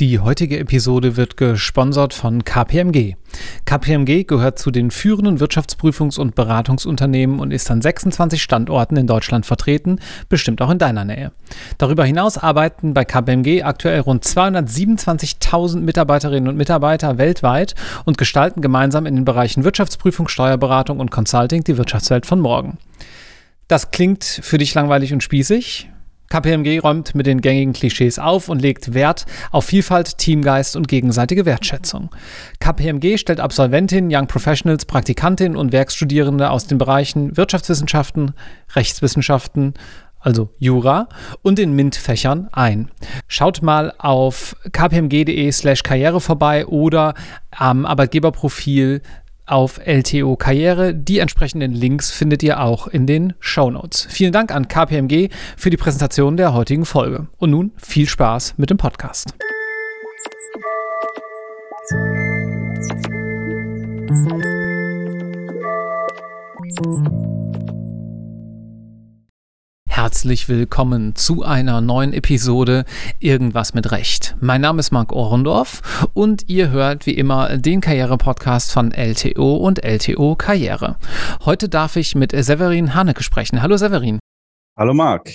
Die heutige Episode wird gesponsert von KPMG. KPMG gehört zu den führenden Wirtschaftsprüfungs- und Beratungsunternehmen und ist an 26 Standorten in Deutschland vertreten, bestimmt auch in deiner Nähe. Darüber hinaus arbeiten bei KPMG aktuell rund 227.000 Mitarbeiterinnen und Mitarbeiter weltweit und gestalten gemeinsam in den Bereichen Wirtschaftsprüfung, Steuerberatung und Consulting die Wirtschaftswelt von morgen. Das klingt für dich langweilig und spießig? KPMG räumt mit den gängigen Klischees auf und legt Wert auf Vielfalt, Teamgeist und gegenseitige Wertschätzung. KPMG stellt Absolventinnen, Young Professionals, Praktikantinnen und Werkstudierende aus den Bereichen Wirtschaftswissenschaften, Rechtswissenschaften, also Jura, und den MINT-Fächern ein. Schaut mal auf kpmg.de slash karriere vorbei oder am Arbeitgeberprofil auf LTO Karriere. Die entsprechenden Links findet ihr auch in den Show Notes. Vielen Dank an KPMG für die Präsentation der heutigen Folge. Und nun viel Spaß mit dem Podcast. Herzlich willkommen zu einer neuen Episode Irgendwas mit Recht. Mein Name ist Marc Ohrendorf und ihr hört wie immer den Karriere-Podcast von LTO und LTO Karriere. Heute darf ich mit Severin Haneke sprechen. Hallo Severin. Hallo Marc.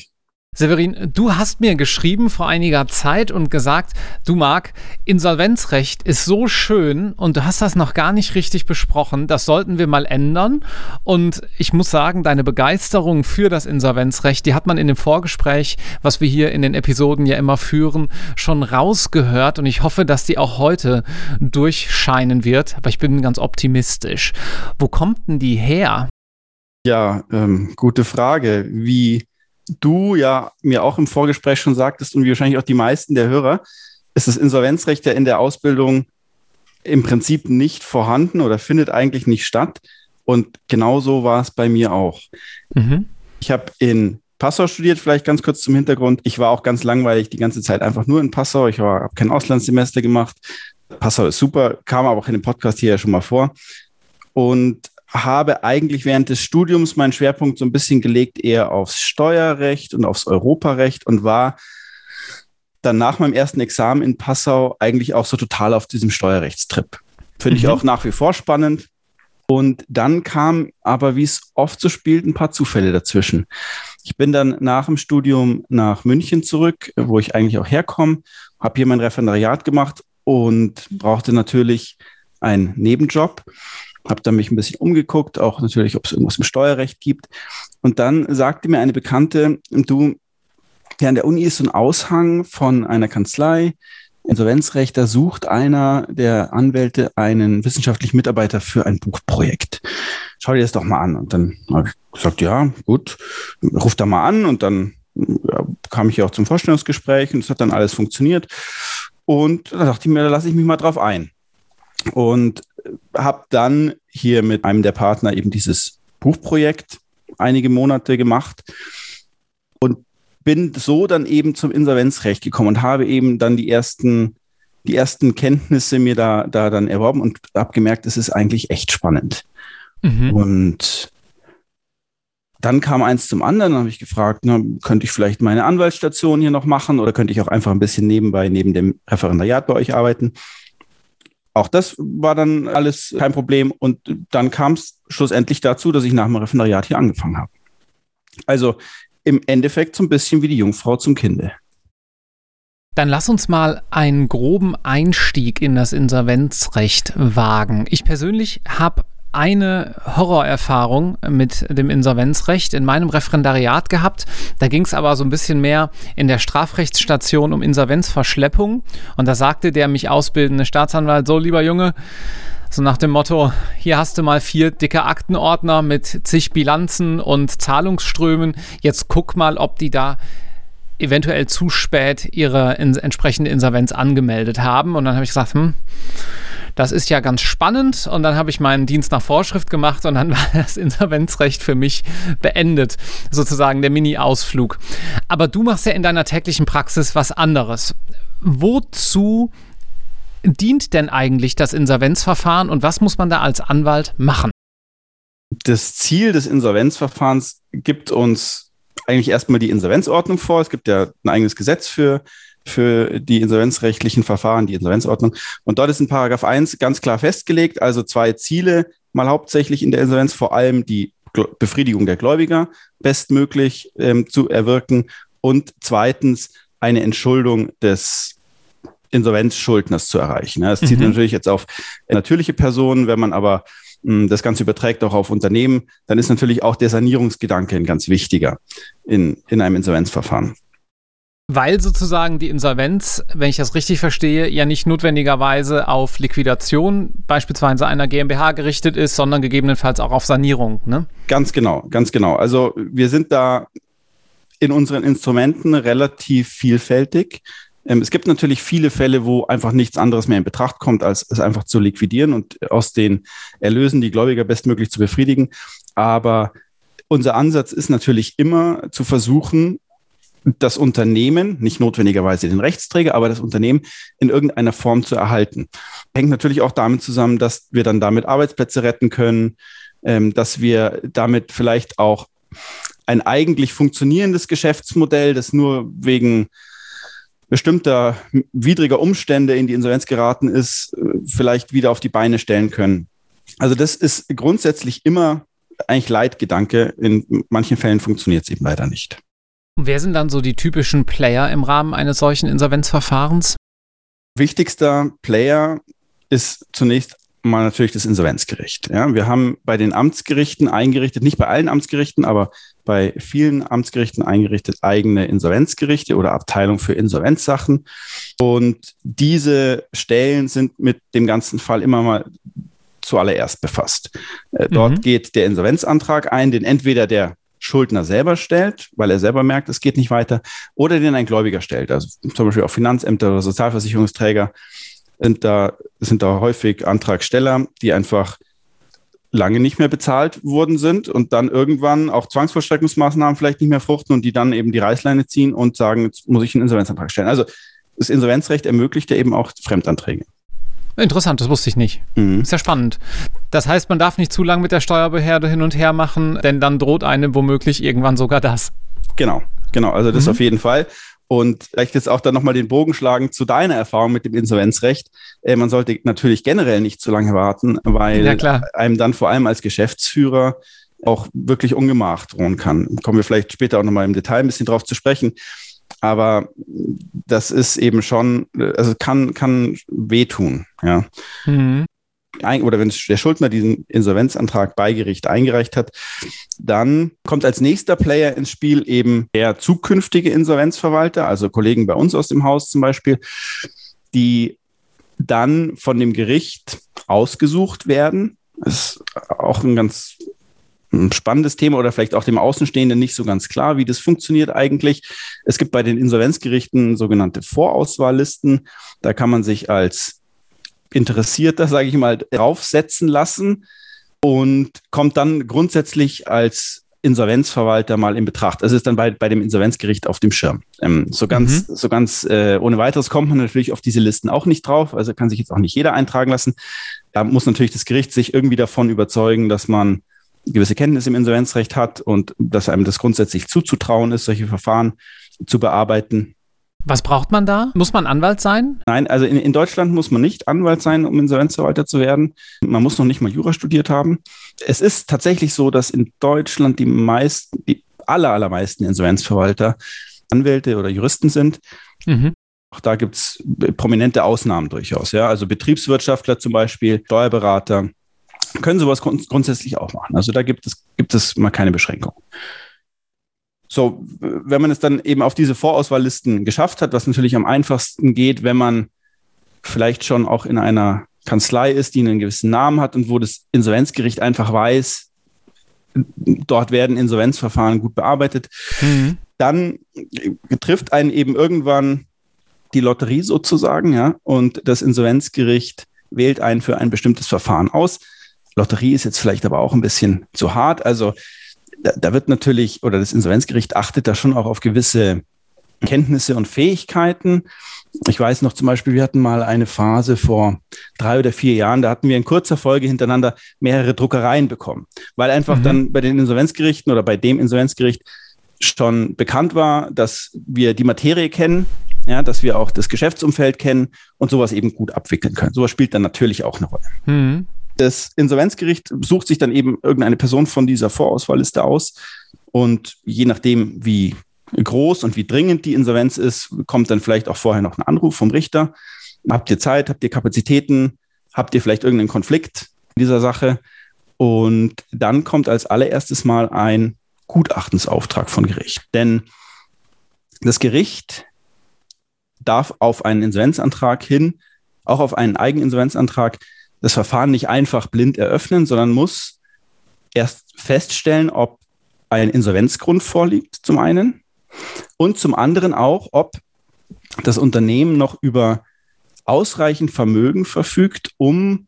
Severin, du hast mir geschrieben vor einiger Zeit und gesagt, du Marc, Insolvenzrecht ist so schön und du hast das noch gar nicht richtig besprochen. Das sollten wir mal ändern. Und ich muss sagen, deine Begeisterung für das Insolvenzrecht, die hat man in dem Vorgespräch, was wir hier in den Episoden ja immer führen, schon rausgehört. Und ich hoffe, dass die auch heute durchscheinen wird. Aber ich bin ganz optimistisch. Wo kommt denn die her? Ja, ähm, gute Frage. Wie du ja mir auch im Vorgespräch schon sagtest und wie wahrscheinlich auch die meisten der Hörer, ist das Insolvenzrecht ja in der Ausbildung im Prinzip nicht vorhanden oder findet eigentlich nicht statt. Und genauso war es bei mir auch. Mhm. Ich habe in Passau studiert, vielleicht ganz kurz zum Hintergrund. Ich war auch ganz langweilig die ganze Zeit einfach nur in Passau. Ich habe kein Auslandssemester gemacht. Passau ist super, kam aber auch in dem Podcast hier ja schon mal vor. Und habe eigentlich während des Studiums meinen Schwerpunkt so ein bisschen gelegt eher aufs Steuerrecht und aufs Europarecht und war dann nach meinem ersten Examen in Passau eigentlich auch so total auf diesem Steuerrechtstrip. Finde mhm. ich auch nach wie vor spannend. Und dann kam aber, wie es oft so spielt, ein paar Zufälle dazwischen. Ich bin dann nach dem Studium nach München zurück, wo ich eigentlich auch herkomme, habe hier mein Referendariat gemacht und brauchte natürlich einen Nebenjob habe dann mich ein bisschen umgeguckt, auch natürlich, ob es irgendwas im Steuerrecht gibt. Und dann sagte mir eine Bekannte, du, ja, an der Uni ist so ein Aushang von einer Kanzlei, Insolvenzrecht, da sucht einer der Anwälte einen wissenschaftlichen Mitarbeiter für ein Buchprojekt. Schau dir das doch mal an. Und dann habe ich gesagt, ja, gut, ruf da mal an. Und dann ja, kam ich auch zum Vorstellungsgespräch und es hat dann alles funktioniert. Und da dachte ich mir, da lasse ich mich mal drauf ein. Und habe dann hier mit einem der Partner eben dieses Buchprojekt einige Monate gemacht und bin so dann eben zum Insolvenzrecht gekommen und habe eben dann die ersten, die ersten Kenntnisse mir da, da dann erworben und habe gemerkt, es ist eigentlich echt spannend. Mhm. Und dann kam eins zum anderen, habe ich gefragt, na, könnte ich vielleicht meine Anwaltsstation hier noch machen oder könnte ich auch einfach ein bisschen nebenbei neben dem Referendariat bei euch arbeiten? Auch das war dann alles kein Problem. Und dann kam es schlussendlich dazu, dass ich nach dem Referendariat hier angefangen habe. Also im Endeffekt so ein bisschen wie die Jungfrau zum Kinde. Dann lass uns mal einen groben Einstieg in das Insolvenzrecht wagen. Ich persönlich habe eine Horrorerfahrung mit dem Insolvenzrecht in meinem Referendariat gehabt. Da ging es aber so ein bisschen mehr in der Strafrechtsstation um Insolvenzverschleppung. Und da sagte der mich ausbildende Staatsanwalt, so lieber Junge, so nach dem Motto, hier hast du mal vier dicke Aktenordner mit zig Bilanzen und Zahlungsströmen. Jetzt guck mal, ob die da eventuell zu spät ihre entsprechende Insolvenz angemeldet haben. Und dann habe ich gesagt, hm, das ist ja ganz spannend. Und dann habe ich meinen Dienst nach Vorschrift gemacht und dann war das Insolvenzrecht für mich beendet, sozusagen der Mini-Ausflug. Aber du machst ja in deiner täglichen Praxis was anderes. Wozu dient denn eigentlich das Insolvenzverfahren und was muss man da als Anwalt machen? Das Ziel des Insolvenzverfahrens gibt uns eigentlich erstmal die Insolvenzordnung vor. Es gibt ja ein eigenes Gesetz für für die insolvenzrechtlichen Verfahren, die Insolvenzordnung. Und dort ist in Paragraph 1 ganz klar festgelegt, also zwei Ziele, mal hauptsächlich in der Insolvenz, vor allem die Befriedigung der Gläubiger bestmöglich ähm, zu erwirken und zweitens eine Entschuldung des Insolvenzschuldners zu erreichen. Das zieht mhm. natürlich jetzt auf natürliche Personen, wenn man aber das Ganze überträgt auch auf Unternehmen, dann ist natürlich auch der Sanierungsgedanke ein ganz wichtiger in, in einem Insolvenzverfahren. Weil sozusagen die Insolvenz, wenn ich das richtig verstehe, ja nicht notwendigerweise auf Liquidation beispielsweise einer GmbH gerichtet ist, sondern gegebenenfalls auch auf Sanierung. Ne? Ganz genau, ganz genau. Also wir sind da in unseren Instrumenten relativ vielfältig. Ähm, es gibt natürlich viele Fälle, wo einfach nichts anderes mehr in Betracht kommt, als es einfach zu liquidieren und aus den Erlösen die Gläubiger bestmöglich zu befriedigen. Aber unser Ansatz ist natürlich immer zu versuchen, das Unternehmen, nicht notwendigerweise den Rechtsträger, aber das Unternehmen in irgendeiner Form zu erhalten. Hängt natürlich auch damit zusammen, dass wir dann damit Arbeitsplätze retten können, ähm, dass wir damit vielleicht auch ein eigentlich funktionierendes Geschäftsmodell, das nur wegen bestimmter widriger Umstände in die Insolvenz geraten ist, äh, vielleicht wieder auf die Beine stellen können. Also das ist grundsätzlich immer eigentlich Leitgedanke. In manchen Fällen funktioniert es eben leider nicht. Und wer sind dann so die typischen Player im Rahmen eines solchen Insolvenzverfahrens? Wichtigster Player ist zunächst mal natürlich das Insolvenzgericht. Ja, wir haben bei den Amtsgerichten eingerichtet, nicht bei allen Amtsgerichten, aber bei vielen Amtsgerichten eingerichtet eigene Insolvenzgerichte oder Abteilung für Insolvenzsachen. Und diese Stellen sind mit dem ganzen Fall immer mal zuallererst befasst. Äh, dort mhm. geht der Insolvenzantrag ein, den entweder der Schuldner selber stellt, weil er selber merkt, es geht nicht weiter, oder den ein Gläubiger stellt. Also zum Beispiel auch Finanzämter oder Sozialversicherungsträger sind da, sind da häufig Antragsteller, die einfach lange nicht mehr bezahlt worden sind und dann irgendwann auch Zwangsvollstreckungsmaßnahmen vielleicht nicht mehr fruchten und die dann eben die Reißleine ziehen und sagen, jetzt muss ich einen Insolvenzantrag stellen. Also das Insolvenzrecht ermöglicht ja eben auch Fremdanträge. Interessant, das wusste ich nicht. Mhm. Ist ja spannend. Das heißt, man darf nicht zu lange mit der Steuerbehörde hin und her machen, denn dann droht einem womöglich irgendwann sogar das. Genau, genau. Also das mhm. auf jeden Fall. Und vielleicht jetzt auch dann nochmal den Bogen schlagen zu deiner Erfahrung mit dem Insolvenzrecht. Äh, man sollte natürlich generell nicht zu lange warten, weil ja, einem dann vor allem als Geschäftsführer auch wirklich Ungemach drohen kann. Kommen wir vielleicht später auch nochmal im Detail ein bisschen drauf zu sprechen. Aber das ist eben schon, also kann, kann wehtun, ja. Mhm. Oder wenn der Schuldner diesen Insolvenzantrag bei Gericht eingereicht hat, dann kommt als nächster Player ins Spiel eben der zukünftige Insolvenzverwalter, also Kollegen bei uns aus dem Haus zum Beispiel, die dann von dem Gericht ausgesucht werden. Das ist auch ein ganz spannendes Thema oder vielleicht auch dem Außenstehenden nicht so ganz klar, wie das funktioniert eigentlich. Es gibt bei den Insolvenzgerichten sogenannte Vorauswahllisten. Da kann man sich als Interessierter, sage ich mal, draufsetzen lassen und kommt dann grundsätzlich als Insolvenzverwalter mal in Betracht. Es ist dann bei, bei dem Insolvenzgericht auf dem Schirm. Ähm, so ganz, mhm. so ganz äh, ohne weiteres kommt man natürlich auf diese Listen auch nicht drauf. Also kann sich jetzt auch nicht jeder eintragen lassen. Da muss natürlich das Gericht sich irgendwie davon überzeugen, dass man gewisse Kenntnis im Insolvenzrecht hat und dass einem das grundsätzlich zuzutrauen ist, solche Verfahren zu bearbeiten. Was braucht man da? Muss man Anwalt sein? Nein, also in, in, Deutschland muss man nicht Anwalt sein, um Insolvenzverwalter zu werden. Man muss noch nicht mal Jura studiert haben. Es ist tatsächlich so, dass in Deutschland die meisten, die aller, allermeisten Insolvenzverwalter Anwälte oder Juristen sind. Mhm. Auch da gibt es prominente Ausnahmen durchaus. Ja? Also Betriebswirtschaftler zum Beispiel, Steuerberater, können sowas grund grundsätzlich auch machen. Also da gibt es, gibt es mal keine Beschränkung. So, wenn man es dann eben auf diese Vorauswahllisten geschafft hat, was natürlich am einfachsten geht, wenn man vielleicht schon auch in einer Kanzlei ist, die einen gewissen Namen hat und wo das Insolvenzgericht einfach weiß, dort werden Insolvenzverfahren gut bearbeitet, mhm. dann trifft einen eben irgendwann die Lotterie sozusagen, ja, und das Insolvenzgericht wählt einen für ein bestimmtes Verfahren aus. Lotterie ist jetzt vielleicht aber auch ein bisschen zu hart. Also da, da wird natürlich, oder das Insolvenzgericht achtet da schon auch auf gewisse Kenntnisse und Fähigkeiten. Ich weiß noch zum Beispiel, wir hatten mal eine Phase vor drei oder vier Jahren, da hatten wir in kurzer Folge hintereinander mehrere Druckereien bekommen, weil einfach mhm. dann bei den Insolvenzgerichten oder bei dem Insolvenzgericht schon bekannt war, dass wir die Materie kennen ja, dass wir auch das Geschäftsumfeld kennen und sowas eben gut abwickeln können. Sowas spielt dann natürlich auch eine Rolle. Mhm. Das Insolvenzgericht sucht sich dann eben irgendeine Person von dieser Vorauswahlliste aus und je nachdem, wie groß und wie dringend die Insolvenz ist, kommt dann vielleicht auch vorher noch ein Anruf vom Richter. Habt ihr Zeit? Habt ihr Kapazitäten? Habt ihr vielleicht irgendeinen Konflikt in dieser Sache? Und dann kommt als allererstes mal ein Gutachtensauftrag von Gericht. Denn das Gericht darf auf einen Insolvenzantrag hin, auch auf einen Eigeninsolvenzantrag, das Verfahren nicht einfach blind eröffnen, sondern muss erst feststellen, ob ein Insolvenzgrund vorliegt, zum einen, und zum anderen auch, ob das Unternehmen noch über ausreichend Vermögen verfügt, um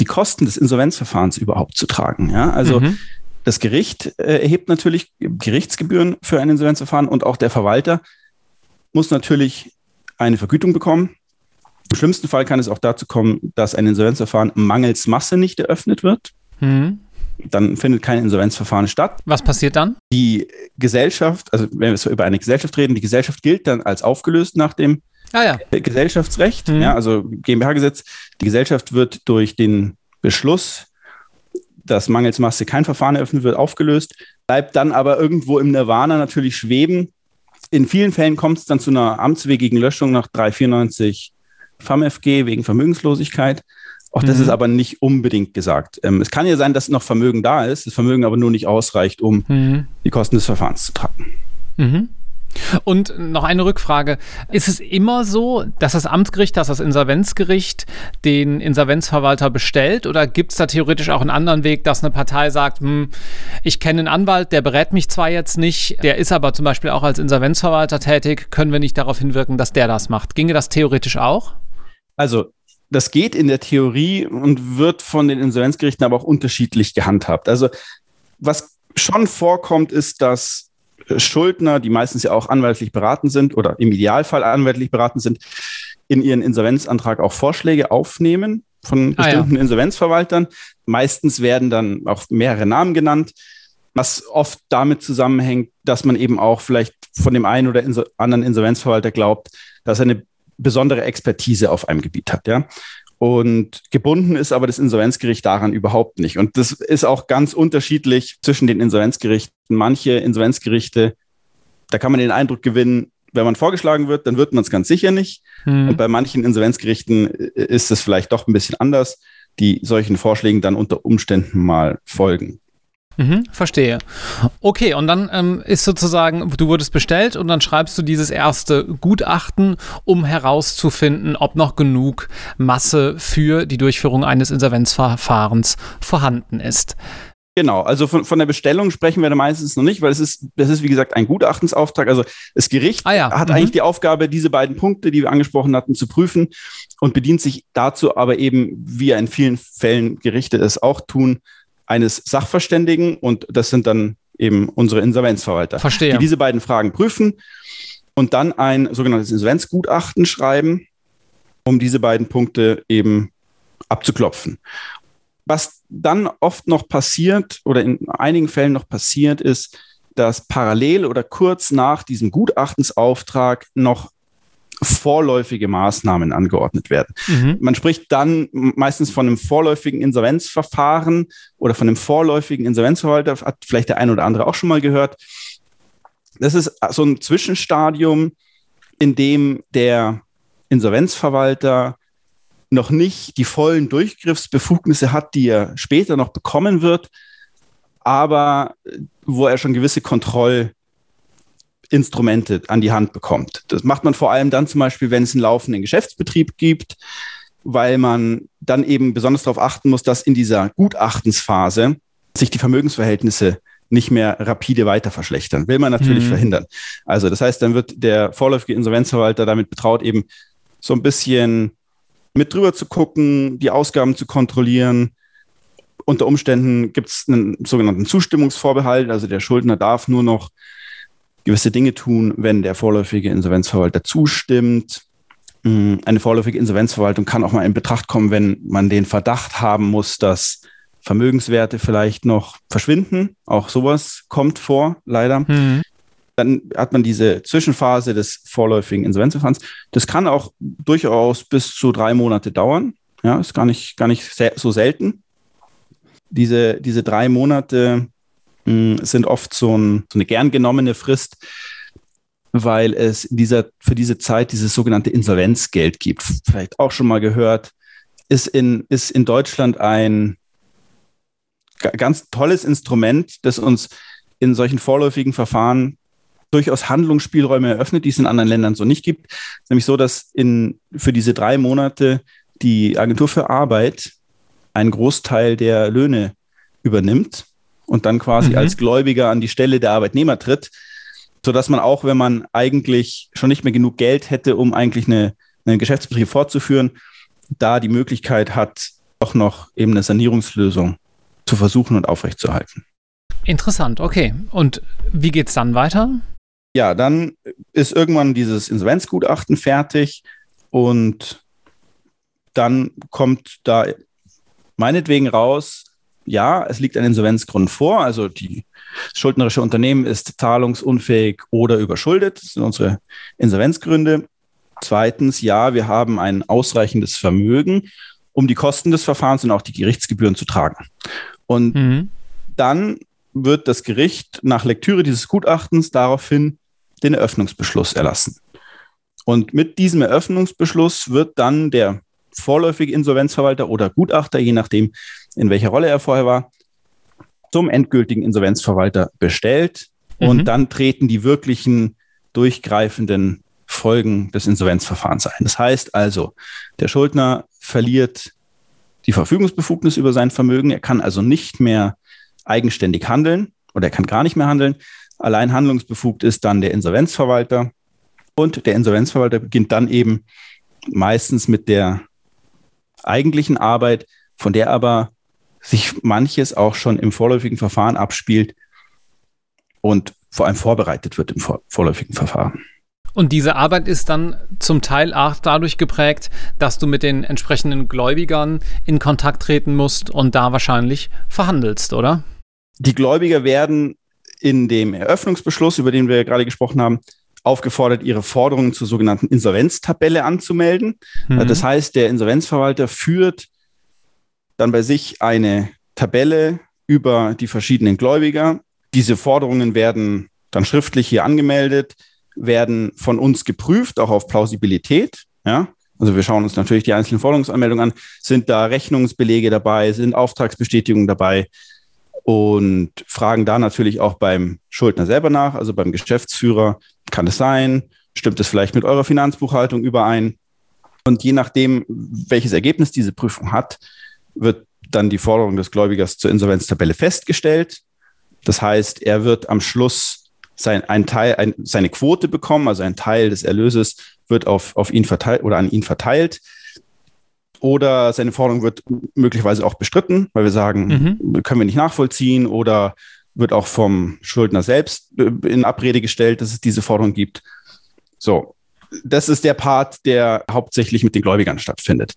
die Kosten des Insolvenzverfahrens überhaupt zu tragen. Ja, also mhm. das Gericht äh, erhebt natürlich Gerichtsgebühren für ein Insolvenzverfahren und auch der Verwalter muss natürlich eine Vergütung bekommen. Im schlimmsten Fall kann es auch dazu kommen, dass ein Insolvenzverfahren mangels Masse nicht eröffnet wird. Mhm. Dann findet kein Insolvenzverfahren statt. Was passiert dann? Die Gesellschaft, also wenn wir über eine Gesellschaft reden, die Gesellschaft gilt dann als aufgelöst nach dem ah, ja. Gesellschaftsrecht, mhm. ja, also GmbH-Gesetz. Die Gesellschaft wird durch den Beschluss, dass mangels Masse kein Verfahren eröffnet wird, aufgelöst, bleibt dann aber irgendwo im Nirvana natürlich schweben in vielen Fällen kommt es dann zu einer amtswegigen Löschung nach 394 FAMFG wegen Vermögenslosigkeit. Auch das mhm. ist aber nicht unbedingt gesagt. Ähm, es kann ja sein, dass noch Vermögen da ist, das Vermögen aber nur nicht ausreicht, um mhm. die Kosten des Verfahrens zu tragen. Mhm. Und noch eine Rückfrage. Ist es immer so, dass das Amtsgericht, dass das Insolvenzgericht den Insolvenzverwalter bestellt? Oder gibt es da theoretisch auch einen anderen Weg, dass eine Partei sagt, hm, ich kenne einen Anwalt, der berät mich zwar jetzt nicht, der ist aber zum Beispiel auch als Insolvenzverwalter tätig, können wir nicht darauf hinwirken, dass der das macht? Ginge das theoretisch auch? Also das geht in der Theorie und wird von den Insolvenzgerichten aber auch unterschiedlich gehandhabt. Also was schon vorkommt, ist, dass Schuldner, die meistens ja auch anwaltlich beraten sind oder im Idealfall anwaltlich beraten sind, in ihren Insolvenzantrag auch Vorschläge aufnehmen von bestimmten ah, ja. Insolvenzverwaltern. Meistens werden dann auch mehrere Namen genannt, was oft damit zusammenhängt, dass man eben auch vielleicht von dem einen oder anderen Insolvenzverwalter glaubt, dass er eine besondere Expertise auf einem Gebiet hat. Ja? Und gebunden ist aber das Insolvenzgericht daran überhaupt nicht. Und das ist auch ganz unterschiedlich zwischen den Insolvenzgerichten. Manche Insolvenzgerichte, da kann man den Eindruck gewinnen, wenn man vorgeschlagen wird, dann wird man es ganz sicher nicht. Mhm. Und bei manchen Insolvenzgerichten ist es vielleicht doch ein bisschen anders, die solchen Vorschlägen dann unter Umständen mal folgen. Mhm, verstehe. Okay, und dann ähm, ist sozusagen, du wurdest bestellt und dann schreibst du dieses erste Gutachten, um herauszufinden, ob noch genug Masse für die Durchführung eines Insolvenzverfahrens vorhanden ist. Genau, also von, von der Bestellung sprechen wir da meistens noch nicht, weil es ist, das ist wie gesagt ein Gutachtensauftrag. Also das Gericht ah ja. hat mhm. eigentlich die Aufgabe, diese beiden Punkte, die wir angesprochen hatten, zu prüfen und bedient sich dazu aber eben, wie in vielen Fällen Gerichte es auch tun, eines Sachverständigen und das sind dann eben unsere Insolvenzverwalter, Verstehe. die diese beiden Fragen prüfen und dann ein sogenanntes Insolvenzgutachten schreiben, um diese beiden Punkte eben abzuklopfen. Was dann oft noch passiert oder in einigen Fällen noch passiert ist, dass parallel oder kurz nach diesem Gutachtensauftrag noch vorläufige Maßnahmen angeordnet werden. Mhm. Man spricht dann meistens von einem vorläufigen Insolvenzverfahren oder von einem vorläufigen Insolvenzverwalter, hat vielleicht der eine oder andere auch schon mal gehört. Das ist so ein Zwischenstadium, in dem der Insolvenzverwalter noch nicht die vollen Durchgriffsbefugnisse hat, die er später noch bekommen wird, aber wo er schon gewisse Kontroll Instrumente an die Hand bekommt. Das macht man vor allem dann zum Beispiel, wenn es einen laufenden Geschäftsbetrieb gibt, weil man dann eben besonders darauf achten muss, dass in dieser Gutachtensphase sich die Vermögensverhältnisse nicht mehr rapide weiter verschlechtern. Will man natürlich mhm. verhindern. Also das heißt, dann wird der vorläufige Insolvenzverwalter damit betraut, eben so ein bisschen mit drüber zu gucken, die Ausgaben zu kontrollieren. Unter Umständen gibt es einen sogenannten Zustimmungsvorbehalt, also der Schuldner darf nur noch gewisse Dinge tun, wenn der vorläufige Insolvenzverwalter zustimmt. Mm, eine vorläufige Insolvenzverwaltung kann auch mal in Betracht kommen, wenn man den Verdacht haben muss, dass Vermögenswerte vielleicht noch verschwinden. Auch sowas kommt vor, leider. Mhm. dann hat man diese Zwischenphase des vorläufigen Insolvenzverfahrens. Das kann auch durchaus bis zu drei Monate dauern. Ja, ist gar nicht, gar nicht so selten. Diese, diese drei Monate sind oft so, ein, so, eine gern genommene Frist, weil es in dieser, für diese Zeit dieses sogenannte Insolvenzgeld gibt. Vielleicht auch schon mal gehört. Ist in, ist in Deutschland ein ganz tolles Instrument, das uns in solchen vorläufigen Verfahren durchaus Handlungsspielräume eröffnet, die es in anderen Ländern so nicht gibt. Nämlich so, dass in, für diese drei Monate die Agentur für Arbeit einen Großteil der Löhne übernimmt und dann quasi mhm. als Gläubiger an die Stelle der Arbeitnehmer tritt, sodass man auch, wenn man eigentlich schon nicht mehr genug Geld hätte, um eigentlich eine, einen Geschäftsbetrieb fortzuführen, da die Möglichkeit hat, auch noch eben eine Sanierungslösung zu versuchen und aufrechtzuerhalten. Interessant, okay. Und wie geht es dann weiter? Ja, dann ist irgendwann dieses Insolvenzgutachten fertig und dann kommt da meinetwegen raus, ja, es liegt ein Insolvenzgrund vor, also die schuldnerische Unternehmen ist zahlungsunfähig oder überschuldet, das sind unsere Insolvenzgründe. Zweitens, ja, wir haben ein ausreichendes Vermögen, um die Kosten des Verfahrens und auch die Gerichtsgebühren zu tragen. Und mhm. dann wird das Gericht nach Lektüre dieses Gutachtens daraufhin den Eröffnungsbeschluss erlassen. Und mit diesem Eröffnungsbeschluss wird dann der vorläufige Insolvenzverwalter oder Gutachter, je nachdem, in welcher Rolle er vorher war, zum endgültigen Insolvenzverwalter bestellt. Mhm. Und dann treten die wirklichen durchgreifenden Folgen des Insolvenzverfahrens ein. Das heißt also, der Schuldner verliert die Verfügungsbefugnis über sein Vermögen. Er kann also nicht mehr eigenständig handeln oder er kann gar nicht mehr handeln. Allein handlungsbefugt ist dann der Insolvenzverwalter. Und der Insolvenzverwalter beginnt dann eben meistens mit der eigentlichen Arbeit, von der aber sich manches auch schon im vorläufigen Verfahren abspielt und vor allem vorbereitet wird im vorläufigen Verfahren. Und diese Arbeit ist dann zum Teil auch dadurch geprägt, dass du mit den entsprechenden Gläubigern in Kontakt treten musst und da wahrscheinlich verhandelst, oder? Die Gläubiger werden in dem Eröffnungsbeschluss, über den wir gerade gesprochen haben, aufgefordert, ihre Forderungen zur sogenannten Insolvenztabelle anzumelden. Mhm. Das heißt, der Insolvenzverwalter führt dann bei sich eine Tabelle über die verschiedenen Gläubiger. Diese Forderungen werden dann schriftlich hier angemeldet, werden von uns geprüft, auch auf Plausibilität. Ja? Also wir schauen uns natürlich die einzelnen Forderungsanmeldungen an. Sind da Rechnungsbelege dabei? Sind Auftragsbestätigungen dabei? Und fragen da natürlich auch beim Schuldner selber nach, also beim Geschäftsführer, kann es sein? Stimmt es vielleicht mit eurer Finanzbuchhaltung überein? Und je nachdem, welches Ergebnis diese Prüfung hat, wird dann die Forderung des Gläubigers zur Insolvenztabelle festgestellt. Das heißt, er wird am Schluss sein, ein Teil, ein, seine Quote bekommen, also ein Teil des Erlöses wird auf, auf ihn verteilt oder an ihn verteilt oder seine Forderung wird möglicherweise auch bestritten, weil wir sagen, mhm. können wir nicht nachvollziehen oder wird auch vom Schuldner selbst in Abrede gestellt, dass es diese Forderung gibt. So, das ist der Part, der hauptsächlich mit den Gläubigern stattfindet.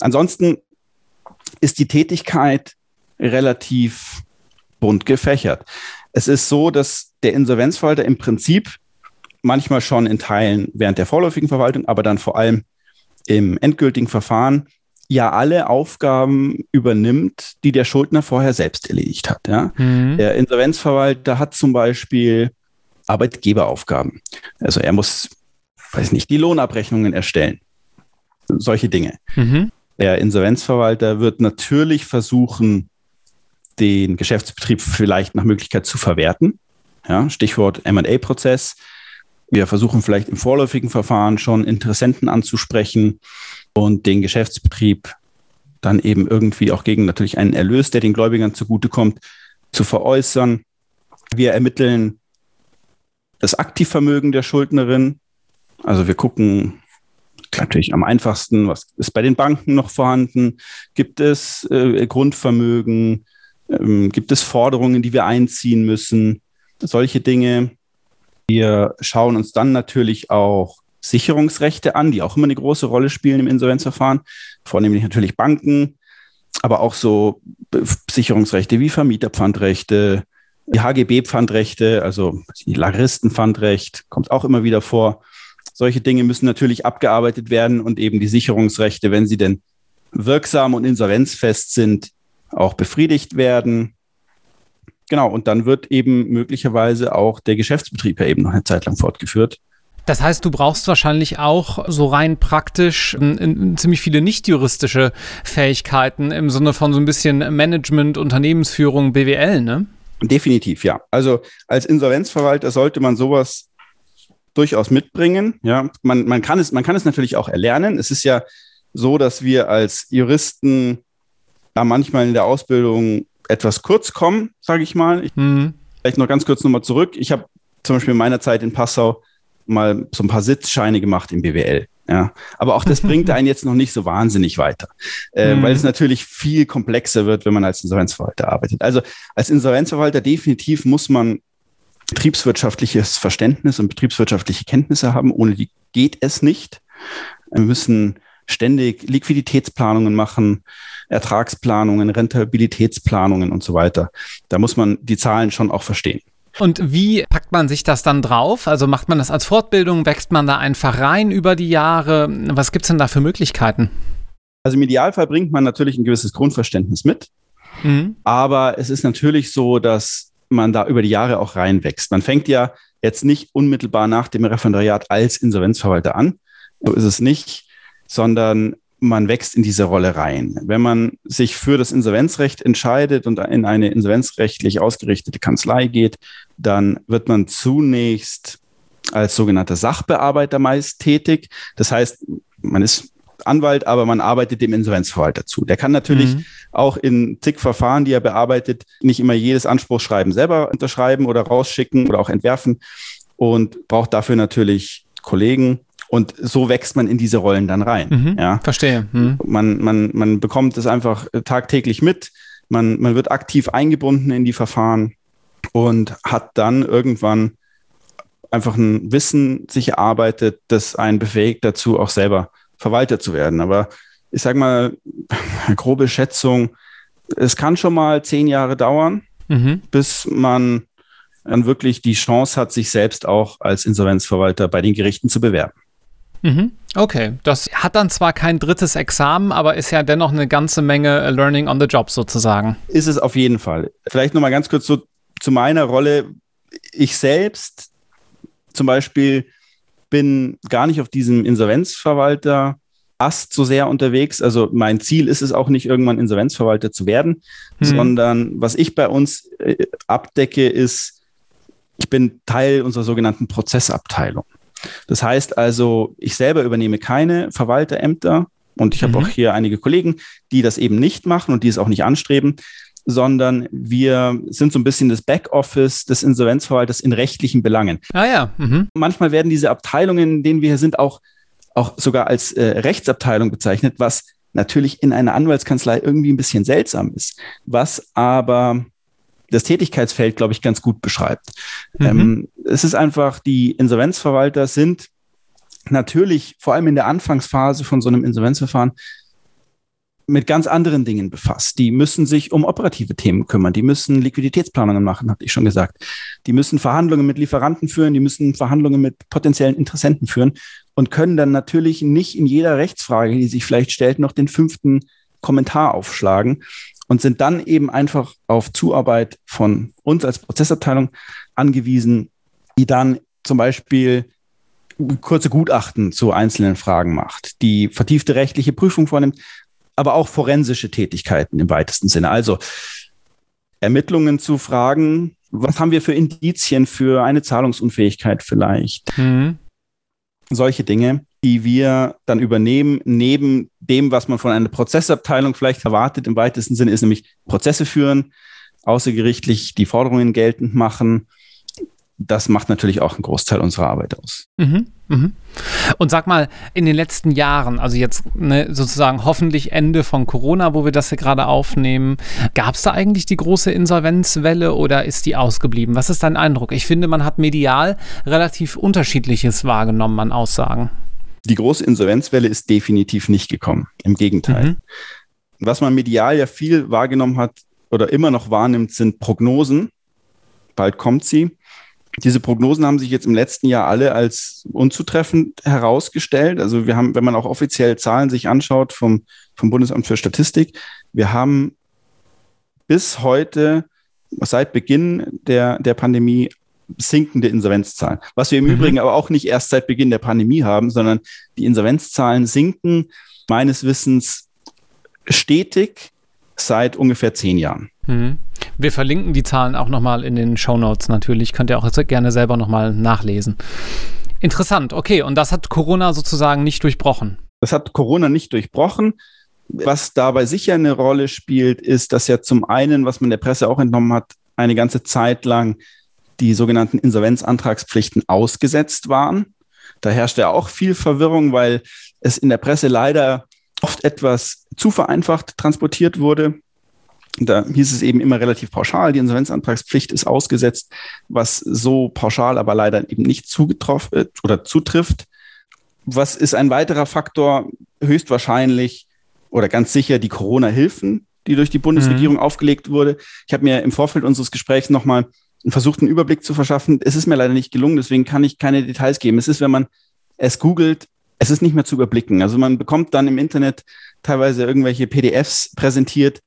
Ansonsten ist die Tätigkeit relativ bunt gefächert. Es ist so, dass der Insolvenzverwalter im Prinzip manchmal schon in Teilen während der vorläufigen Verwaltung, aber dann vor allem im endgültigen Verfahren ja alle Aufgaben übernimmt, die der Schuldner vorher selbst erledigt hat. Ja? Mhm. Der Insolvenzverwalter hat zum Beispiel Arbeitgeberaufgaben. Also er muss, weiß nicht, die Lohnabrechnungen erstellen. Solche Dinge. Mhm. Der Insolvenzverwalter wird natürlich versuchen, den Geschäftsbetrieb vielleicht nach Möglichkeit zu verwerten. Ja, Stichwort MA-Prozess. Wir versuchen vielleicht im vorläufigen Verfahren schon Interessenten anzusprechen und den Geschäftsbetrieb dann eben irgendwie auch gegen natürlich einen Erlös, der den Gläubigern zugutekommt, zu veräußern. Wir ermitteln das Aktivvermögen der Schuldnerin. Also wir gucken natürlich am einfachsten, was ist bei den Banken noch vorhanden? Gibt es äh, Grundvermögen? Ähm, gibt es Forderungen, die wir einziehen müssen? Solche Dinge. Wir schauen uns dann natürlich auch Sicherungsrechte an, die auch immer eine große Rolle spielen im Insolvenzverfahren, vornehmlich natürlich Banken, aber auch so Sicherungsrechte wie Vermieterpfandrechte, Die HGB-Pfandrechte, also die Lageristen-Pfandrecht, kommt auch immer wieder vor. Solche Dinge müssen natürlich abgearbeitet werden und eben die Sicherungsrechte, wenn sie denn wirksam und insolvenzfest sind, auch befriedigt werden. Genau, und dann wird eben möglicherweise auch der Geschäftsbetrieb ja eben noch eine Zeit lang fortgeführt. Das heißt, du brauchst wahrscheinlich auch so rein praktisch in, in, ziemlich viele nicht juristische Fähigkeiten im Sinne von so ein bisschen Management, Unternehmensführung, BWL, ne? Definitiv, ja. Also als Insolvenzverwalter sollte man sowas durchaus mitbringen. Ja, man, man, kann es, man kann es natürlich auch erlernen. Es ist ja so, dass wir als Juristen ja manchmal in der Ausbildung etwas kurz kommen, sage ich mal. Ich, mhm. Vielleicht noch ganz kurz nochmal zurück. Ich habe zum Beispiel in meiner Zeit in Passau mal so ein paar Sitzscheine gemacht im BWL. Ja, aber auch das bringt einen jetzt noch nicht so wahnsinnig weiter, äh, mhm. weil es natürlich viel komplexer wird, wenn man als Insolvenzverwalter arbeitet. Also als Insolvenzverwalter definitiv muss man betriebswirtschaftliches Verständnis und betriebswirtschaftliche Kenntnisse haben. Ohne die geht es nicht. Wir müssen ständig Liquiditätsplanungen machen, Ertragsplanungen, Rentabilitätsplanungen und so weiter. Da muss man die Zahlen schon auch verstehen. Und wie packt man sich das dann drauf? Also macht man das als Fortbildung? Wächst man da einfach rein über die Jahre? Was gibt es denn da für Möglichkeiten? Also im Idealfall bringt man natürlich ein gewisses Grundverständnis mit. Mhm. Aber es ist natürlich so, dass man da über die Jahre auch reinwächst. Man fängt ja jetzt nicht unmittelbar nach dem Referendariat als Insolvenzverwalter an. So ist es nicht, sondern man wächst in diese Rolle rein. Wenn man sich für das Insolvenzrecht entscheidet und in eine insolvenzrechtlich ausgerichtete Kanzlei geht, dann wird man zunächst als sogenannter Sachbearbeiter meist tätig. Das heißt, man ist Anwalt, aber man arbeitet dem Insolvenzverwalter zu. Der kann natürlich mhm. auch in zig Verfahren, die er bearbeitet, nicht immer jedes Anspruchsschreiben selber unterschreiben oder rausschicken oder auch entwerfen und braucht dafür natürlich Kollegen, und so wächst man in diese Rollen dann rein. Mhm, ja. Verstehe. Mhm. Man, man, man bekommt es einfach tagtäglich mit. Man, man wird aktiv eingebunden in die Verfahren und hat dann irgendwann einfach ein Wissen sich erarbeitet, das einen befähigt dazu, auch selber Verwalter zu werden. Aber ich sage mal, grobe Schätzung, es kann schon mal zehn Jahre dauern, mhm. bis man dann wirklich die Chance hat, sich selbst auch als Insolvenzverwalter bei den Gerichten zu bewerben. Mhm. Okay, das hat dann zwar kein drittes Examen, aber ist ja dennoch eine ganze Menge äh, Learning on the Job sozusagen. Ist es auf jeden Fall. Vielleicht nochmal ganz kurz so zu meiner Rolle. Ich selbst zum Beispiel bin gar nicht auf diesem Insolvenzverwalter Ast so sehr unterwegs. Also mein Ziel ist es auch nicht, irgendwann Insolvenzverwalter zu werden, hm. sondern was ich bei uns äh, abdecke, ist, ich bin Teil unserer sogenannten Prozessabteilung. Das heißt also, ich selber übernehme keine Verwalterämter und ich habe mhm. auch hier einige Kollegen, die das eben nicht machen und die es auch nicht anstreben, sondern wir sind so ein bisschen das Backoffice des Insolvenzverwalters in rechtlichen Belangen. Ah ja. Mhm. Manchmal werden diese Abteilungen, in denen wir hier sind, auch, auch sogar als äh, Rechtsabteilung bezeichnet, was natürlich in einer Anwaltskanzlei irgendwie ein bisschen seltsam ist, was aber das Tätigkeitsfeld, glaube ich, ganz gut beschreibt. Mhm. Ähm, es ist einfach, die Insolvenzverwalter sind natürlich vor allem in der Anfangsphase von so einem Insolvenzverfahren mit ganz anderen Dingen befasst. Die müssen sich um operative Themen kümmern. Die müssen Liquiditätsplanungen machen, hatte ich schon gesagt. Die müssen Verhandlungen mit Lieferanten führen. Die müssen Verhandlungen mit potenziellen Interessenten führen und können dann natürlich nicht in jeder Rechtsfrage, die sich vielleicht stellt, noch den fünften Kommentar aufschlagen und sind dann eben einfach auf Zuarbeit von uns als Prozessabteilung angewiesen, die dann zum Beispiel kurze Gutachten zu einzelnen Fragen macht, die vertiefte rechtliche Prüfung vornimmt, aber auch forensische Tätigkeiten im weitesten Sinne. Also Ermittlungen zu Fragen, was haben wir für Indizien für eine Zahlungsunfähigkeit vielleicht? Mhm. Solche Dinge die wir dann übernehmen, neben dem, was man von einer Prozessabteilung vielleicht erwartet, im weitesten Sinne, ist nämlich Prozesse führen, außergerichtlich die Forderungen geltend machen. Das macht natürlich auch einen Großteil unserer Arbeit aus. Mhm, mhm. Und sag mal, in den letzten Jahren, also jetzt ne, sozusagen hoffentlich Ende von Corona, wo wir das hier gerade aufnehmen, gab es da eigentlich die große Insolvenzwelle oder ist die ausgeblieben? Was ist dein Eindruck? Ich finde, man hat medial relativ unterschiedliches wahrgenommen an Aussagen. Die große Insolvenzwelle ist definitiv nicht gekommen. Im Gegenteil. Mhm. Was man medial ja viel wahrgenommen hat oder immer noch wahrnimmt, sind Prognosen. bald kommt sie. Diese Prognosen haben sich jetzt im letzten Jahr alle als unzutreffend herausgestellt. Also wir haben, wenn man auch offiziell Zahlen sich anschaut vom, vom Bundesamt für Statistik, wir haben bis heute, seit Beginn der, der Pandemie, sinkende Insolvenzzahlen. Was wir im mhm. Übrigen aber auch nicht erst seit Beginn der Pandemie haben, sondern die Insolvenzzahlen sinken meines Wissens stetig seit ungefähr zehn Jahren. Mhm. Wir verlinken die Zahlen auch nochmal in den Show Notes natürlich. Könnt ihr auch gerne selber nochmal nachlesen. Interessant, okay. Und das hat Corona sozusagen nicht durchbrochen. Das hat Corona nicht durchbrochen. Was dabei sicher eine Rolle spielt, ist, dass ja zum einen, was man der Presse auch entnommen hat, eine ganze Zeit lang die sogenannten Insolvenzantragspflichten ausgesetzt waren. Da herrschte ja auch viel Verwirrung, weil es in der Presse leider oft etwas zu vereinfacht transportiert wurde. Da hieß es eben immer relativ pauschal, die Insolvenzantragspflicht ist ausgesetzt, was so pauschal aber leider eben nicht zugetroffen äh, oder zutrifft. Was ist ein weiterer Faktor? Höchstwahrscheinlich oder ganz sicher die Corona-Hilfen, die durch die Bundesregierung mhm. aufgelegt wurde. Ich habe mir im Vorfeld unseres Gesprächs nochmal versucht, einen Überblick zu verschaffen. Es ist mir leider nicht gelungen, deswegen kann ich keine Details geben. Es ist, wenn man es googelt, es ist nicht mehr zu überblicken. Also man bekommt dann im Internet teilweise irgendwelche PDFs präsentiert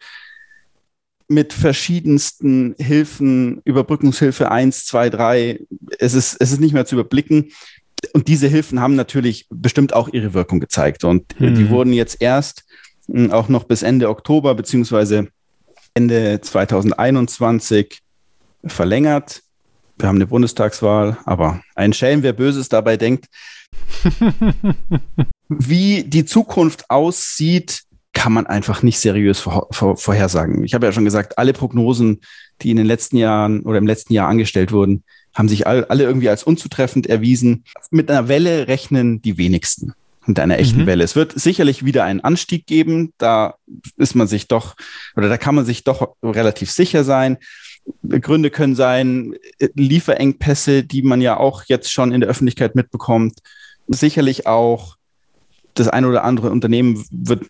mit verschiedensten Hilfen, Überbrückungshilfe 1, 2, 3. Es ist, es ist nicht mehr zu überblicken. Und diese Hilfen haben natürlich bestimmt auch ihre Wirkung gezeigt. Und hm. die wurden jetzt erst hm, auch noch bis Ende Oktober beziehungsweise Ende 2021 verlängert. Wir haben eine Bundestagswahl, aber ein Schelm, wer Böses dabei denkt. Wie die Zukunft aussieht, kann man einfach nicht seriös vor, vor, vorhersagen. Ich habe ja schon gesagt, alle Prognosen, die in den letzten Jahren oder im letzten Jahr angestellt wurden, haben sich all, alle irgendwie als unzutreffend erwiesen. Mit einer Welle rechnen die wenigsten. Mit einer echten mhm. Welle. Es wird sicherlich wieder einen Anstieg geben. Da ist man sich doch, oder da kann man sich doch relativ sicher sein. Gründe können sein, Lieferengpässe, die man ja auch jetzt schon in der Öffentlichkeit mitbekommt. Sicherlich auch das eine oder andere Unternehmen wird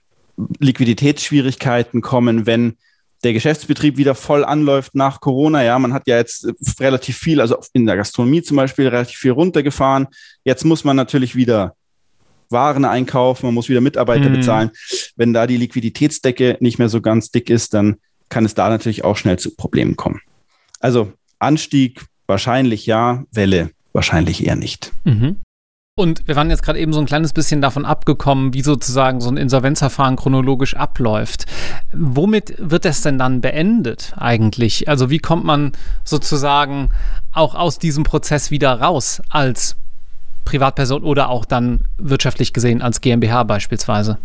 Liquiditätsschwierigkeiten kommen, wenn der Geschäftsbetrieb wieder voll anläuft nach Corona. Ja, man hat ja jetzt relativ viel, also in der Gastronomie zum Beispiel, relativ viel runtergefahren. Jetzt muss man natürlich wieder Waren einkaufen, man muss wieder Mitarbeiter mhm. bezahlen. Wenn da die Liquiditätsdecke nicht mehr so ganz dick ist, dann kann es da natürlich auch schnell zu Problemen kommen. Also Anstieg wahrscheinlich ja, Welle wahrscheinlich eher nicht. Mhm. Und wir waren jetzt gerade eben so ein kleines bisschen davon abgekommen, wie sozusagen so ein Insolvenzverfahren chronologisch abläuft. Womit wird es denn dann beendet eigentlich? Also wie kommt man sozusagen auch aus diesem Prozess wieder raus als Privatperson oder auch dann wirtschaftlich gesehen als GmbH beispielsweise?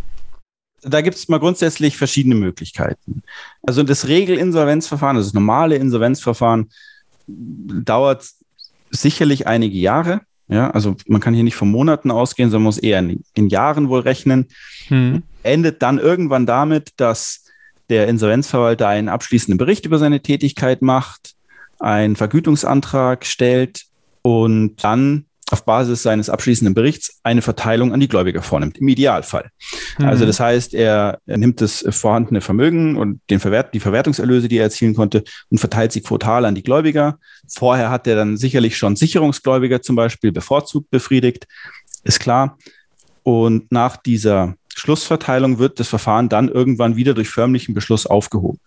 Da gibt es mal grundsätzlich verschiedene Möglichkeiten. Also das Regelinsolvenzverfahren, also das normale Insolvenzverfahren, dauert sicherlich einige Jahre. Ja, also man kann hier nicht von Monaten ausgehen, sondern muss eher in, in Jahren wohl rechnen. Hm. Endet dann irgendwann damit, dass der Insolvenzverwalter einen abschließenden Bericht über seine Tätigkeit macht, einen Vergütungsantrag stellt und dann auf Basis seines abschließenden Berichts eine Verteilung an die Gläubiger vornimmt, im Idealfall. Mhm. Also das heißt, er, er, nimmt das vorhandene Vermögen und den Verwert, die Verwertungserlöse, die er erzielen konnte, und verteilt sie quotal an die Gläubiger. Vorher hat er dann sicherlich schon Sicherungsgläubiger zum Beispiel bevorzugt befriedigt, ist klar. Und nach dieser Schlussverteilung wird das Verfahren dann irgendwann wieder durch förmlichen Beschluss aufgehoben,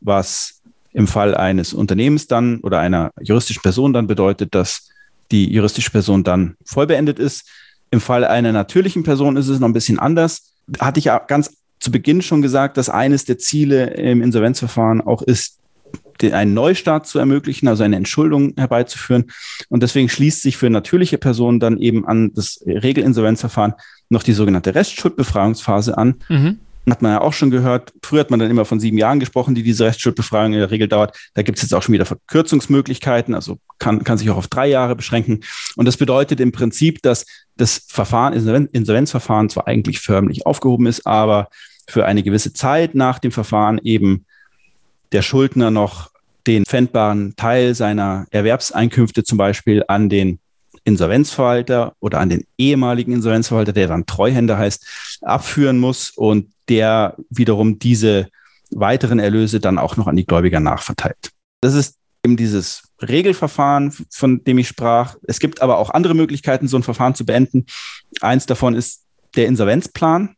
was im Fall eines Unternehmens dann oder einer juristischen Person dann bedeutet, dass die juristische Person dann voll beendet ist. Im Fall einer natürlichen Person ist es noch ein bisschen anders. Hatte ich ja ganz zu Beginn schon gesagt, dass eines der Ziele im Insolvenzverfahren auch ist, einen Neustart zu ermöglichen, also eine Entschuldung herbeizuführen. Und deswegen schließt sich für natürliche Personen dann eben an das Regelinsolvenzverfahren noch die sogenannte Restschuldbefreiungsphase an. Mhm hat man ja auch schon gehört. Früher hat man dann immer von sieben Jahren gesprochen, die diese Restschuldbefreiung in der Regel dauert. Da gibt es jetzt auch schon wieder Verkürzungsmöglichkeiten, also kann, kann sich auch auf drei Jahre beschränken. Und das bedeutet im Prinzip, dass das Verfahren, Insolvenzverfahren zwar eigentlich förmlich aufgehoben ist, aber für eine gewisse Zeit nach dem Verfahren eben der Schuldner noch den pfändbaren Teil seiner Erwerbseinkünfte zum Beispiel an den Insolvenzverwalter oder an den ehemaligen Insolvenzverwalter, der dann Treuhänder heißt, abführen muss und der wiederum diese weiteren Erlöse dann auch noch an die Gläubiger nachverteilt. Das ist eben dieses Regelverfahren, von dem ich sprach. Es gibt aber auch andere Möglichkeiten, so ein Verfahren zu beenden. Eins davon ist der Insolvenzplan.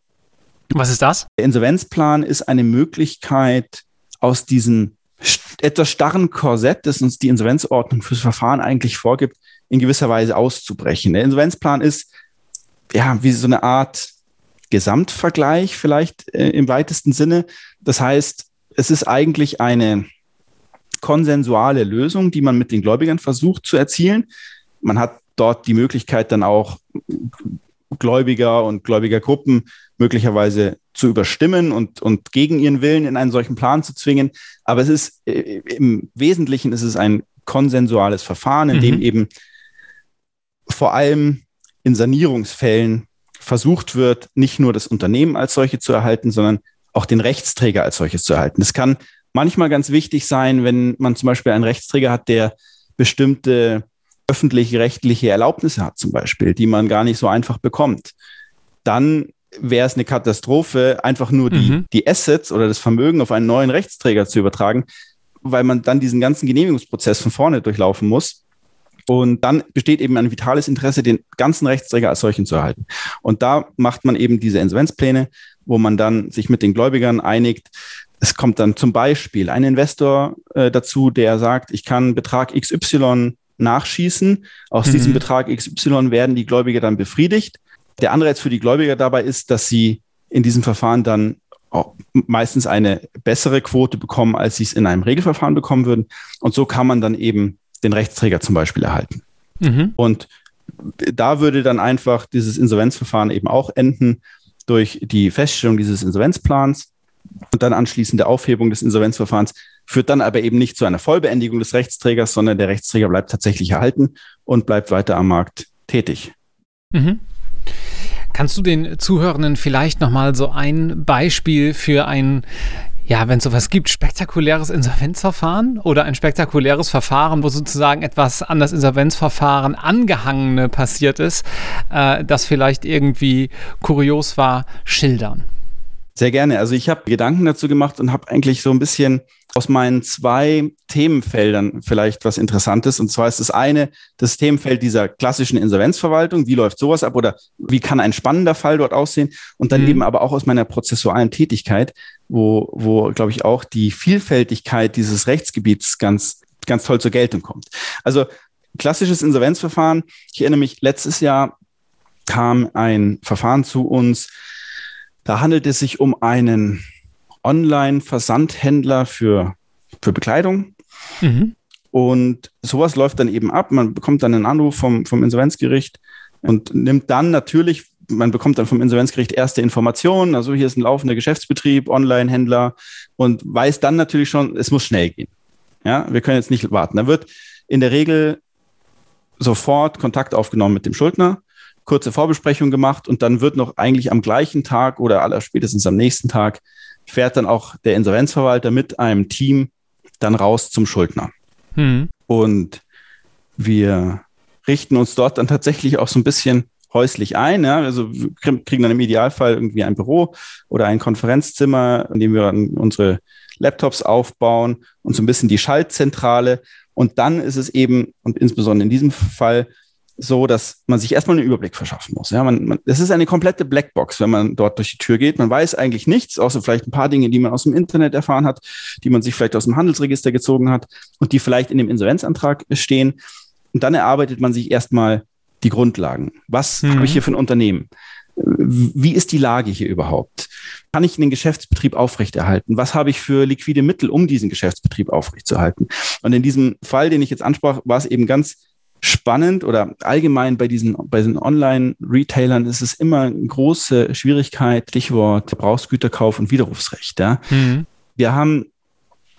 Was ist das? Der Insolvenzplan ist eine Möglichkeit, aus diesem etwas starren Korsett, das uns die Insolvenzordnung fürs Verfahren eigentlich vorgibt, in gewisser Weise auszubrechen. Der Insolvenzplan ist ja wie so eine Art Gesamtvergleich vielleicht äh, im weitesten Sinne. Das heißt, es ist eigentlich eine konsensuale Lösung, die man mit den Gläubigern versucht zu erzielen. Man hat dort die Möglichkeit dann auch Gläubiger und Gläubigergruppen möglicherweise zu überstimmen und, und gegen ihren Willen in einen solchen Plan zu zwingen. Aber es ist äh, im Wesentlichen ist es ein konsensuales Verfahren, in mhm. dem eben vor allem in Sanierungsfällen versucht wird, nicht nur das Unternehmen als solche zu erhalten, sondern auch den Rechtsträger als solches zu erhalten. Das kann manchmal ganz wichtig sein, wenn man zum Beispiel einen Rechtsträger hat, der bestimmte öffentliche rechtliche Erlaubnisse hat, zum Beispiel, die man gar nicht so einfach bekommt. Dann wäre es eine Katastrophe, einfach nur die, mhm. die Assets oder das Vermögen auf einen neuen Rechtsträger zu übertragen, weil man dann diesen ganzen Genehmigungsprozess von vorne durchlaufen muss. Und dann besteht eben ein vitales Interesse, den ganzen Rechtsträger als solchen zu erhalten. Und da macht man eben diese Insolvenzpläne, wo man dann sich mit den Gläubigern einigt. Es kommt dann zum Beispiel ein Investor äh, dazu, der sagt, ich kann Betrag XY nachschießen. Aus mhm. diesem Betrag XY werden die Gläubiger dann befriedigt. Der Anreiz für die Gläubiger dabei ist, dass sie in diesem Verfahren dann meistens eine bessere Quote bekommen, als sie es in einem Regelverfahren bekommen würden. Und so kann man dann eben den Rechtsträger zum Beispiel erhalten. Mhm. Und da würde dann einfach dieses Insolvenzverfahren eben auch enden durch die Feststellung dieses Insolvenzplans und dann anschließende Aufhebung des Insolvenzverfahrens führt dann aber eben nicht zu einer Vollbeendigung des Rechtsträgers, sondern der Rechtsträger bleibt tatsächlich erhalten und bleibt weiter am Markt tätig. Mhm. Kannst du den Zuhörenden vielleicht nochmal so ein Beispiel für ein, ja, wenn es sowas gibt, spektakuläres Insolvenzverfahren oder ein spektakuläres Verfahren, wo sozusagen etwas an das Insolvenzverfahren angehangene passiert ist, äh, das vielleicht irgendwie kurios war, schildern? Sehr gerne. Also ich habe Gedanken dazu gemacht und habe eigentlich so ein bisschen aus meinen zwei Themenfeldern vielleicht was Interessantes. Und zwar ist das eine das Themenfeld dieser klassischen Insolvenzverwaltung. Wie läuft sowas ab oder wie kann ein spannender Fall dort aussehen? Und dann mhm. eben aber auch aus meiner prozessualen Tätigkeit, wo, wo glaube ich, auch die Vielfältigkeit dieses Rechtsgebiets ganz, ganz toll zur Geltung kommt. Also klassisches Insolvenzverfahren. Ich erinnere mich, letztes Jahr kam ein Verfahren zu uns. Da handelt es sich um einen Online-Versandhändler für, für Bekleidung. Mhm. Und sowas läuft dann eben ab. Man bekommt dann einen Anruf vom, vom Insolvenzgericht und nimmt dann natürlich, man bekommt dann vom Insolvenzgericht erste Informationen. Also hier ist ein laufender Geschäftsbetrieb, Online-Händler und weiß dann natürlich schon, es muss schnell gehen. Ja, wir können jetzt nicht warten. Da wird in der Regel sofort Kontakt aufgenommen mit dem Schuldner, kurze Vorbesprechung gemacht und dann wird noch eigentlich am gleichen Tag oder aller spätestens am nächsten Tag fährt dann auch der Insolvenzverwalter mit einem Team dann raus zum Schuldner. Hm. Und wir richten uns dort dann tatsächlich auch so ein bisschen häuslich ein. Ja? Also wir kriegen dann im Idealfall irgendwie ein Büro oder ein Konferenzzimmer, in dem wir dann unsere Laptops aufbauen und so ein bisschen die Schaltzentrale. Und dann ist es eben, und insbesondere in diesem Fall, so, dass man sich erstmal einen Überblick verschaffen muss. Ja, man, man, das ist eine komplette Blackbox, wenn man dort durch die Tür geht. Man weiß eigentlich nichts, außer vielleicht ein paar Dinge, die man aus dem Internet erfahren hat, die man sich vielleicht aus dem Handelsregister gezogen hat und die vielleicht in dem Insolvenzantrag stehen. Und dann erarbeitet man sich erstmal die Grundlagen. Was mhm. habe ich hier für ein Unternehmen? Wie ist die Lage hier überhaupt? Kann ich den Geschäftsbetrieb aufrechterhalten? Was habe ich für liquide Mittel, um diesen Geschäftsbetrieb aufrechtzuerhalten? Und in diesem Fall, den ich jetzt ansprach, war es eben ganz spannend oder allgemein bei diesen, bei diesen Online-Retailern ist es immer eine große Schwierigkeit, Stichwort Verbrauchsgüterkauf und Widerrufsrecht. Ja. Mhm. Wir haben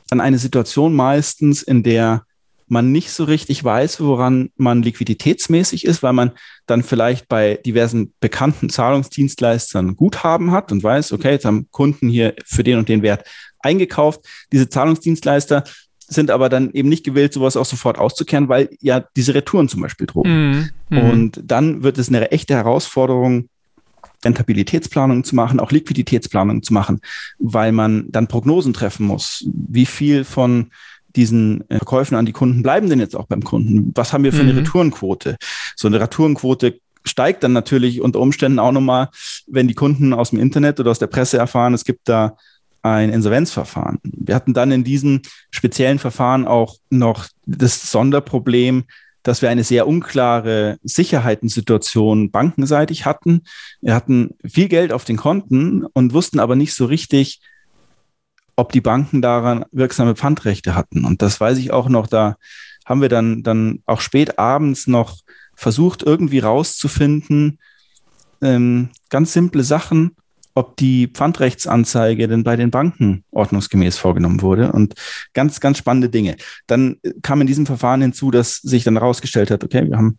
dann eine Situation meistens, in der man nicht so richtig weiß, woran man liquiditätsmäßig ist, weil man dann vielleicht bei diversen bekannten Zahlungsdienstleistern Guthaben hat und weiß, okay, jetzt haben Kunden hier für den und den Wert eingekauft. Diese Zahlungsdienstleister sind aber dann eben nicht gewillt, sowas auch sofort auszukehren, weil ja diese Retouren zum Beispiel drohen. Mm, Und dann wird es eine echte Herausforderung, Rentabilitätsplanung zu machen, auch Liquiditätsplanung zu machen, weil man dann Prognosen treffen muss. Wie viel von diesen äh, Verkäufen an die Kunden bleiben denn jetzt auch beim Kunden? Was haben wir für eine mhm. Retourenquote? So eine Retourenquote steigt dann natürlich unter Umständen auch nochmal, wenn die Kunden aus dem Internet oder aus der Presse erfahren, es gibt da ein Insolvenzverfahren. Wir hatten dann in diesem speziellen Verfahren auch noch das Sonderproblem, dass wir eine sehr unklare Sicherheitensituation bankenseitig hatten. Wir hatten viel Geld auf den Konten und wussten aber nicht so richtig, ob die Banken daran wirksame Pfandrechte hatten. Und das weiß ich auch noch, da haben wir dann, dann auch spät abends noch versucht, irgendwie rauszufinden, ähm, ganz simple Sachen, ob die Pfandrechtsanzeige denn bei den Banken ordnungsgemäß vorgenommen wurde und ganz, ganz spannende Dinge. Dann kam in diesem Verfahren hinzu, dass sich dann herausgestellt hat, okay, wir haben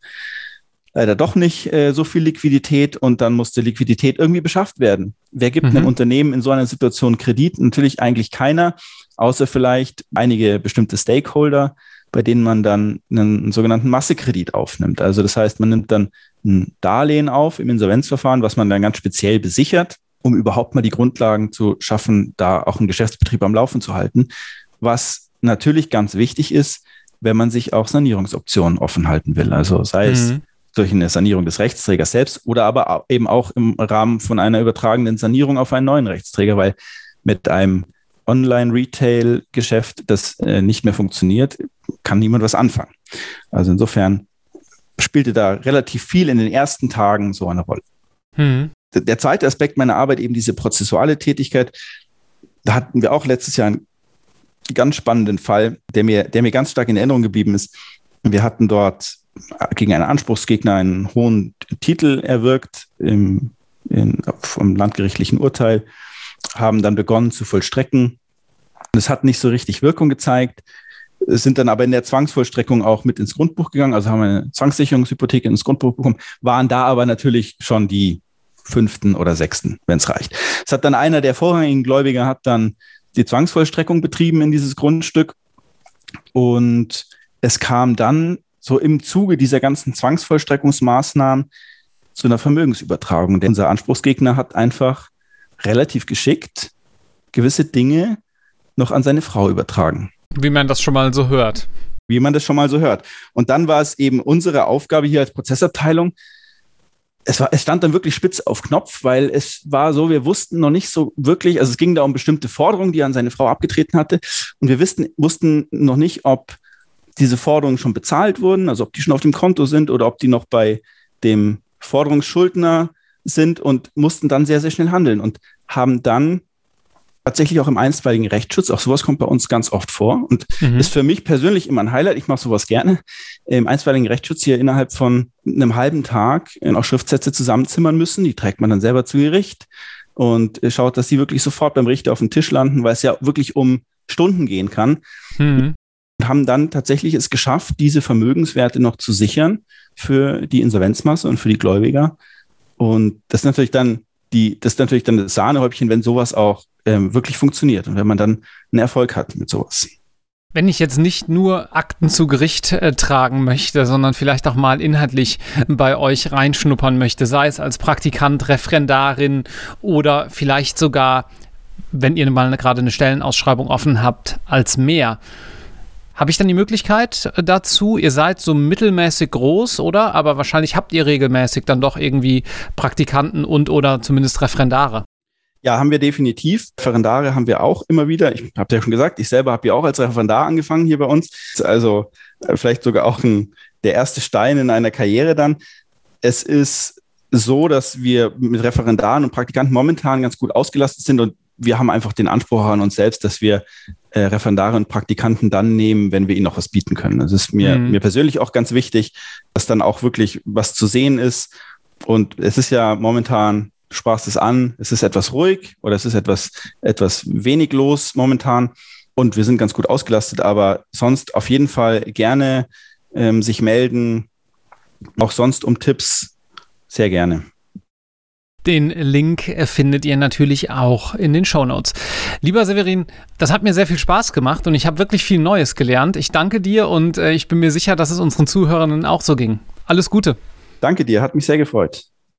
leider doch nicht äh, so viel Liquidität und dann musste Liquidität irgendwie beschafft werden. Wer gibt mhm. einem Unternehmen in so einer Situation Kredit? Natürlich eigentlich keiner, außer vielleicht einige bestimmte Stakeholder, bei denen man dann einen sogenannten Massekredit aufnimmt. Also das heißt, man nimmt dann ein Darlehen auf im Insolvenzverfahren, was man dann ganz speziell besichert um überhaupt mal die Grundlagen zu schaffen, da auch einen Geschäftsbetrieb am Laufen zu halten. Was natürlich ganz wichtig ist, wenn man sich auch Sanierungsoptionen offen halten will. Also sei mhm. es durch eine Sanierung des Rechtsträgers selbst oder aber eben auch im Rahmen von einer übertragenen Sanierung auf einen neuen Rechtsträger, weil mit einem Online-Retail-Geschäft, das äh, nicht mehr funktioniert, kann niemand was anfangen. Also insofern spielte da relativ viel in den ersten Tagen so eine Rolle. Mhm der zweite Aspekt meiner Arbeit, eben diese prozessuale Tätigkeit, da hatten wir auch letztes Jahr einen ganz spannenden Fall, der mir, der mir ganz stark in Erinnerung geblieben ist. Wir hatten dort gegen einen Anspruchsgegner einen hohen Titel erwirkt im, in, vom landgerichtlichen Urteil, haben dann begonnen zu vollstrecken. Das hat nicht so richtig Wirkung gezeigt, sind dann aber in der Zwangsvollstreckung auch mit ins Grundbuch gegangen, also haben eine Zwangssicherungshypothek ins Grundbuch bekommen, waren da aber natürlich schon die fünften oder sechsten, wenn es reicht. Es hat dann einer der vorrangigen Gläubiger hat dann die Zwangsvollstreckung betrieben in dieses Grundstück und es kam dann so im Zuge dieser ganzen Zwangsvollstreckungsmaßnahmen zu einer Vermögensübertragung. Denn unser Anspruchsgegner hat einfach relativ geschickt gewisse Dinge noch an seine Frau übertragen. Wie man das schon mal so hört. Wie man das schon mal so hört. Und dann war es eben unsere Aufgabe hier als Prozessabteilung, es, war, es stand dann wirklich spitz auf Knopf, weil es war so, wir wussten noch nicht so wirklich, also es ging da um bestimmte Forderungen, die er an seine Frau abgetreten hatte. Und wir wussten, wussten noch nicht, ob diese Forderungen schon bezahlt wurden, also ob die schon auf dem Konto sind oder ob die noch bei dem Forderungsschuldner sind und mussten dann sehr, sehr schnell handeln und haben dann tatsächlich auch im einstweiligen Rechtsschutz. Auch sowas kommt bei uns ganz oft vor und mhm. ist für mich persönlich immer ein Highlight. Ich mache sowas gerne. Im einstweiligen Rechtsschutz hier innerhalb von einem halben Tag auch Schriftsätze zusammenzimmern müssen. Die trägt man dann selber zu Gericht und schaut, dass sie wirklich sofort beim Richter auf dem Tisch landen, weil es ja wirklich um Stunden gehen kann. Mhm. Und haben dann tatsächlich es geschafft, diese Vermögenswerte noch zu sichern für die Insolvenzmasse und für die Gläubiger. Und das ist natürlich dann die, das ist natürlich dann das Sahnehäubchen, wenn sowas auch ähm, wirklich funktioniert und wenn man dann einen Erfolg hat mit sowas. Wenn ich jetzt nicht nur Akten zu Gericht äh, tragen möchte, sondern vielleicht auch mal inhaltlich bei euch reinschnuppern möchte, sei es als Praktikant, Referendarin oder vielleicht sogar, wenn ihr mal gerade eine Stellenausschreibung offen habt, als mehr. Habe ich dann die Möglichkeit äh, dazu? Ihr seid so mittelmäßig groß, oder? Aber wahrscheinlich habt ihr regelmäßig dann doch irgendwie Praktikanten und oder zumindest Referendare. Ja, haben wir definitiv. Referendare haben wir auch immer wieder. Ich habe ja schon gesagt, ich selber habe ja auch als Referendar angefangen hier bei uns. Also äh, vielleicht sogar auch ein, der erste Stein in einer Karriere dann. Es ist so, dass wir mit Referendaren und Praktikanten momentan ganz gut ausgelastet sind und wir haben einfach den Anspruch an uns selbst, dass wir äh, Referendare und Praktikanten dann nehmen, wenn wir ihnen noch was bieten können. Das ist mir, mhm. mir persönlich auch ganz wichtig, dass dann auch wirklich was zu sehen ist. Und es ist ja momentan sprachst es an, es ist etwas ruhig oder es ist etwas, etwas wenig los momentan und wir sind ganz gut ausgelastet, aber sonst auf jeden Fall gerne ähm, sich melden, auch sonst um Tipps sehr gerne. Den Link findet ihr natürlich auch in den Show Notes. Lieber Severin, das hat mir sehr viel Spaß gemacht und ich habe wirklich viel Neues gelernt. Ich danke dir und äh, ich bin mir sicher, dass es unseren Zuhörern auch so ging. Alles Gute. Danke dir, hat mich sehr gefreut.